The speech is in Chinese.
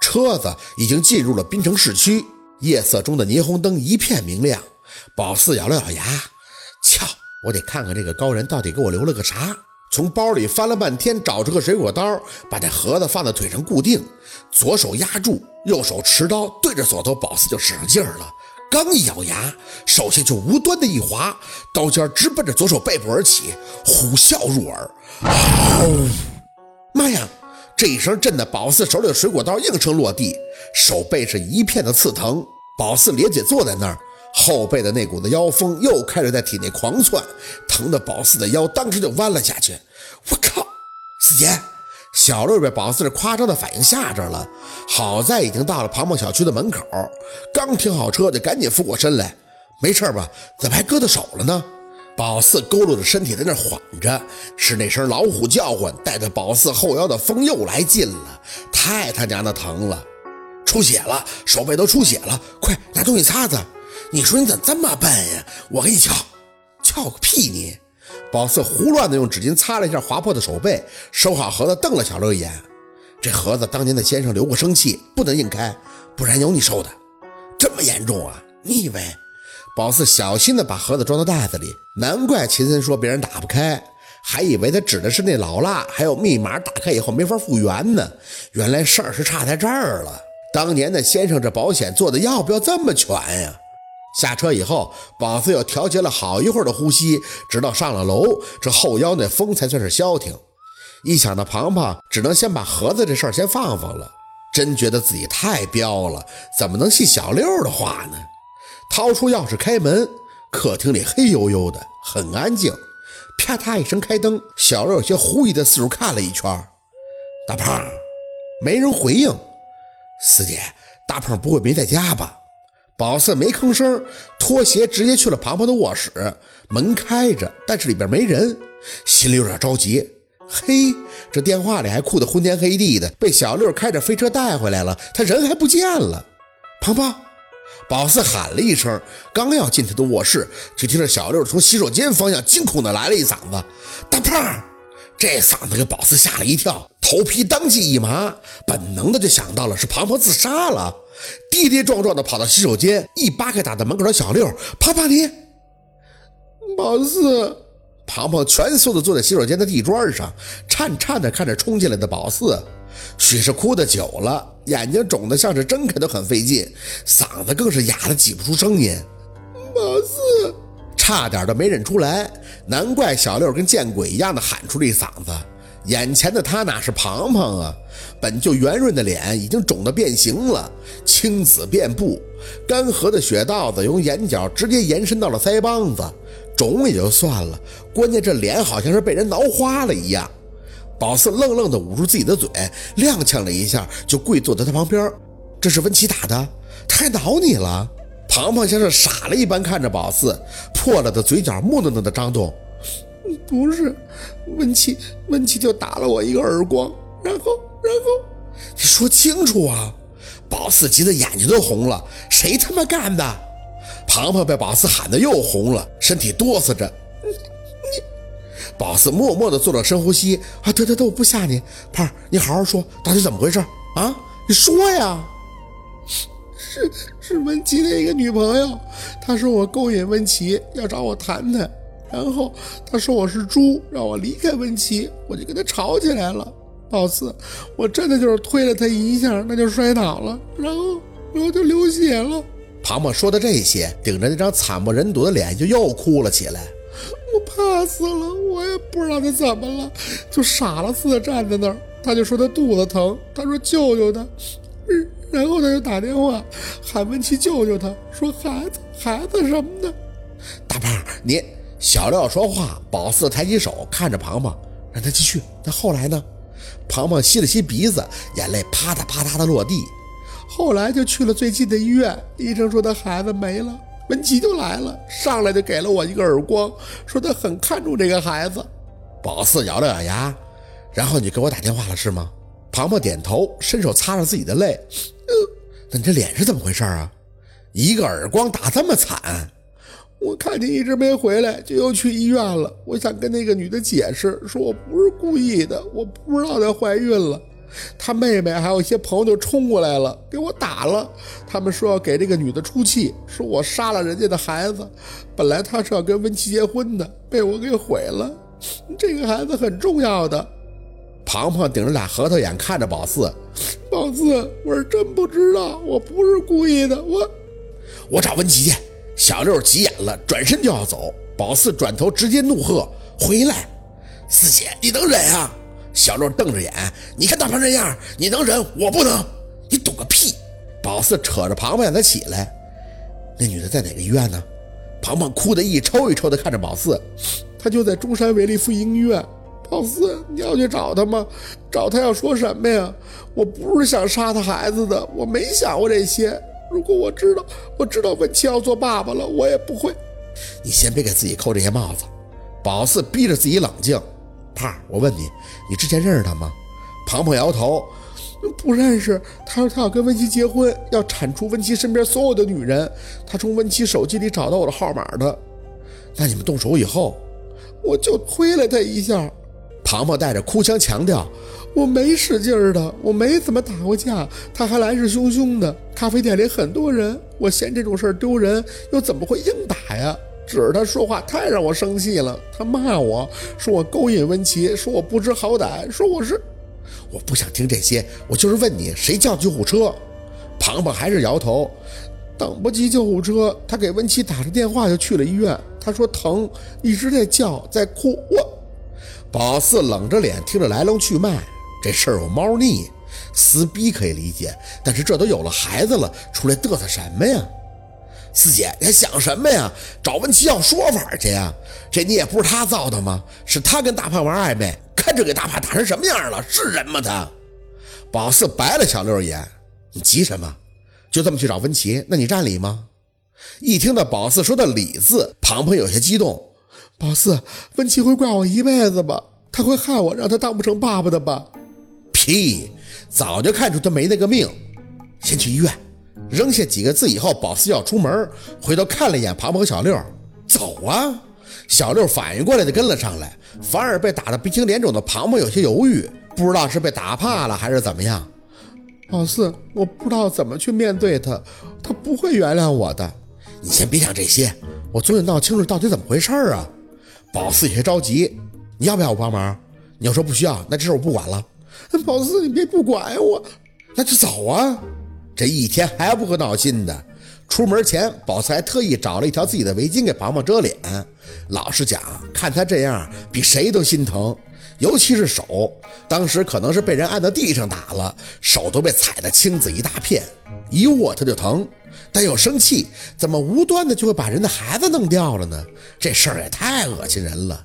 车子已经进入了滨城市区，夜色中的霓虹灯一片明亮。宝四咬了咬牙，瞧，我得看看这个高人到底给我留了个啥。从包里翻了半天，找出个水果刀，把这盒子放在腿上固定，左手压住，右手持刀对着锁头，宝四就使上劲儿了。刚一咬牙，手下就无端的一滑，刀尖直奔着左手背部而起，虎啸入耳。妈呀！这一声震得宝四手里的水果刀应声落地，手背是一片的刺疼。宝四咧嘴坐在那儿，后背的那股子妖风又开始在体内狂窜，疼得宝四的腰当时就弯了下去。我靠！四姐，小六被宝四这夸张的反应吓着了，好在已经到了庞庞小区的门口，刚停好车就赶紧俯过身来，没事吧？怎么还割到手了呢？宝四佝偻着身体在那缓着，是那声老虎叫唤带着宝四后腰的风又来劲了，太他娘的疼了，出血了，手背都出血了，快拿东西擦擦！你说你怎么这么笨呀？我给你撬，撬个屁你！宝四胡乱的用纸巾擦了一下划破的手背，收好盒子，瞪了小六一眼。这盒子当年的先生留过生气，不能硬开，不然有你受的。这么严重啊？你以为？宝四小心地把盒子装到袋子里，难怪秦森说别人打不开，还以为他指的是那老蜡，还有密码打开以后没法复原呢。原来事儿是差在这儿了。当年的先生这保险做的要不要这么全呀？下车以后，宝四又调节了好一会儿的呼吸，直到上了楼，这后腰那风才算是消停。一想到庞庞，只能先把盒子这事儿先放放了，真觉得自己太彪了，怎么能信小六的话呢？掏出钥匙开门，客厅里黑黝黝的，很安静。啪嗒一声开灯，小六有些狐疑的四处看了一圈。大胖，没人回应。四姐，大胖不会没在家吧？宝四没吭声，脱鞋直接去了庞庞的卧室。门开着，但是里边没人，心里有点着急。嘿，这电话里还哭得昏天黑地的，被小六开着飞车带回来了，他人还不见了。庞庞。宝四喊了一声，刚要进他的卧室，就听着小六从洗手间方向惊恐的来了一嗓子：“大胖！”这嗓子给宝四吓了一跳，头皮当即一麻，本能的就想到了是庞庞自杀了，跌跌撞撞的跑到洗手间，一扒开打在门口的小六：“庞庞你！”宝四，庞庞蜷缩的坐在洗手间的地砖上，颤颤的看着冲进来的宝四。许是哭得久了，眼睛肿得像是睁开都很费劲，嗓子更是哑得挤不出声音。马四差点都没认出来，难怪小六跟见鬼一样的喊出了一嗓子。眼前的他哪是庞庞啊？本就圆润的脸已经肿得变形了，青紫遍布，干涸的血道子由眼角直接延伸到了腮帮子，肿也就算了，关键这脸好像是被人挠花了一样。宝四愣愣地捂住自己的嘴，踉跄了一下，就跪坐在他旁边。这是温琪打的，他还挠你了？庞庞像是傻了一般看着宝四，破了的嘴角木讷讷的张动。不是，温琪，温琪就打了我一个耳光，然后，然后，你说清楚啊！宝四急得眼睛都红了，谁他妈干的？庞庞被宝四喊得又红了，身体哆嗦着。宝四默默地做了深呼吸啊，得得得，我不吓你，胖儿，你好好说，到底怎么回事啊？你说呀！是是温琪的一个女朋友，她说我勾引温琪，要找我谈谈，然后她说我是猪，让我离开温琪，我就跟她吵起来了。宝四，我真的就是推了她一下，那就摔倒了，然后然后就流血了。庞庞说的这些，顶着那张惨不忍睹的脸，就又哭了起来。我怕死了，不知道他怎么了，就傻了似的站在那儿。他就说他肚子疼，他说救救他，然后他就打电话喊文琪救救他，说孩子孩子什么的。大胖，你小廖说话，宝四抬起手看着庞庞，让他继续。那后来呢？庞庞吸了吸鼻子，眼泪啪嗒啪嗒的落地。后来就去了最近的医院，医生说他孩子没了。文琪就来了，上来就给了我一个耳光，说他很看重这个孩子。宝四咬了咬牙，然后你给我打电话了是吗？庞庞点头，伸手擦了自己的泪。呃，那你这脸是怎么回事啊？一个耳光打这么惨？我看你一直没回来，就又去医院了。我想跟那个女的解释，说我不是故意的，我不知道她怀孕了。他妹妹还有一些朋友就冲过来了，给我打了。他们说要给这个女的出气，说我杀了人家的孩子。本来他是要跟温琪结婚的，被我给毁了。这个孩子很重要的。庞庞顶着俩核桃眼看着宝四，宝四，我是真不知道，我不是故意的。我，我找温琪去。小六急眼了，转身就要走。宝四转头直接怒喝：“回来！四姐，你能忍啊？”小六瞪着眼：“你看大胖这样，你能忍？我不能。你懂个屁！”宝四扯着庞庞让他起来。那女的在哪个医院呢？庞庞哭得一抽一抽的看着宝四，她就在中山维利妇婴医院。宝四，你要去找他吗？找他要说什么呀？我不是想杀他孩子的，我没想过这些。如果我知道，我知道文琪要做爸爸了，我也不会。你先别给自己扣这些帽子。宝四逼着自己冷静。胖，我问你，你之前认识他吗？庞庞摇头，不认识。他说他要跟文琪结婚，要铲除文琪身边所有的女人。他从文琪手机里找到我的号码的。那你们动手以后，我就推了他一下。庞庞带着哭腔强调：“我没使劲的，我没怎么打过架。他还来势汹汹的，咖啡店里很多人，我嫌这种事儿丢人，又怎么会硬打呀？只是他说话太让我生气了。他骂我说我勾引温琪，说我不知好歹，说我是……我不想听这些，我就是问你，谁叫救护车？”庞庞还是摇头：“等不及救护车，他给温琪打着电话就去了医院。他说疼，一直在叫，在哭。我……”宝四冷着脸听着来龙去脉，这事儿有猫腻，撕逼可以理解，但是这都有了孩子了，出来嘚瑟什么呀？四姐，你还想什么呀？找文琪要说法去呀？这你也不是他造的吗？是他跟大胖玩暧昧，看这给大胖打成什么样了？是人吗？他？宝四白了小六一眼，你急什么？就这么去找文琪？那你占理吗？一听到宝四说的理字，庞庞有些激动。宝四，温琪会怪我一辈子吧？他会害我，让他当不成爸爸的吧？屁！早就看出他没那个命。先去医院，扔下几个字以后，宝四要出门，回头看了一眼庞庞和小六，走啊！小六反应过来就跟了上来，反而被打得鼻青脸肿的庞庞有些犹豫，不知道是被打怕了还是怎么样。宝四，我不知道怎么去面对他，他不会原谅我的。你先别想这些，我总得闹清楚到底怎么回事啊！宝四有些着急，你要不要我帮忙？你要说不需要，那这事我不管了。宝四，你别不管我，那就走啊！这一天还不够闹心的。出门前，宝四还特意找了一条自己的围巾给庞庞遮脸。老实讲，看他这样，比谁都心疼，尤其是手。当时可能是被人按到地上打了，手都被踩得青紫一大片，一握他就疼。但又生气，怎么无端的就会把人的孩子弄掉了呢？这事儿也太恶心人了。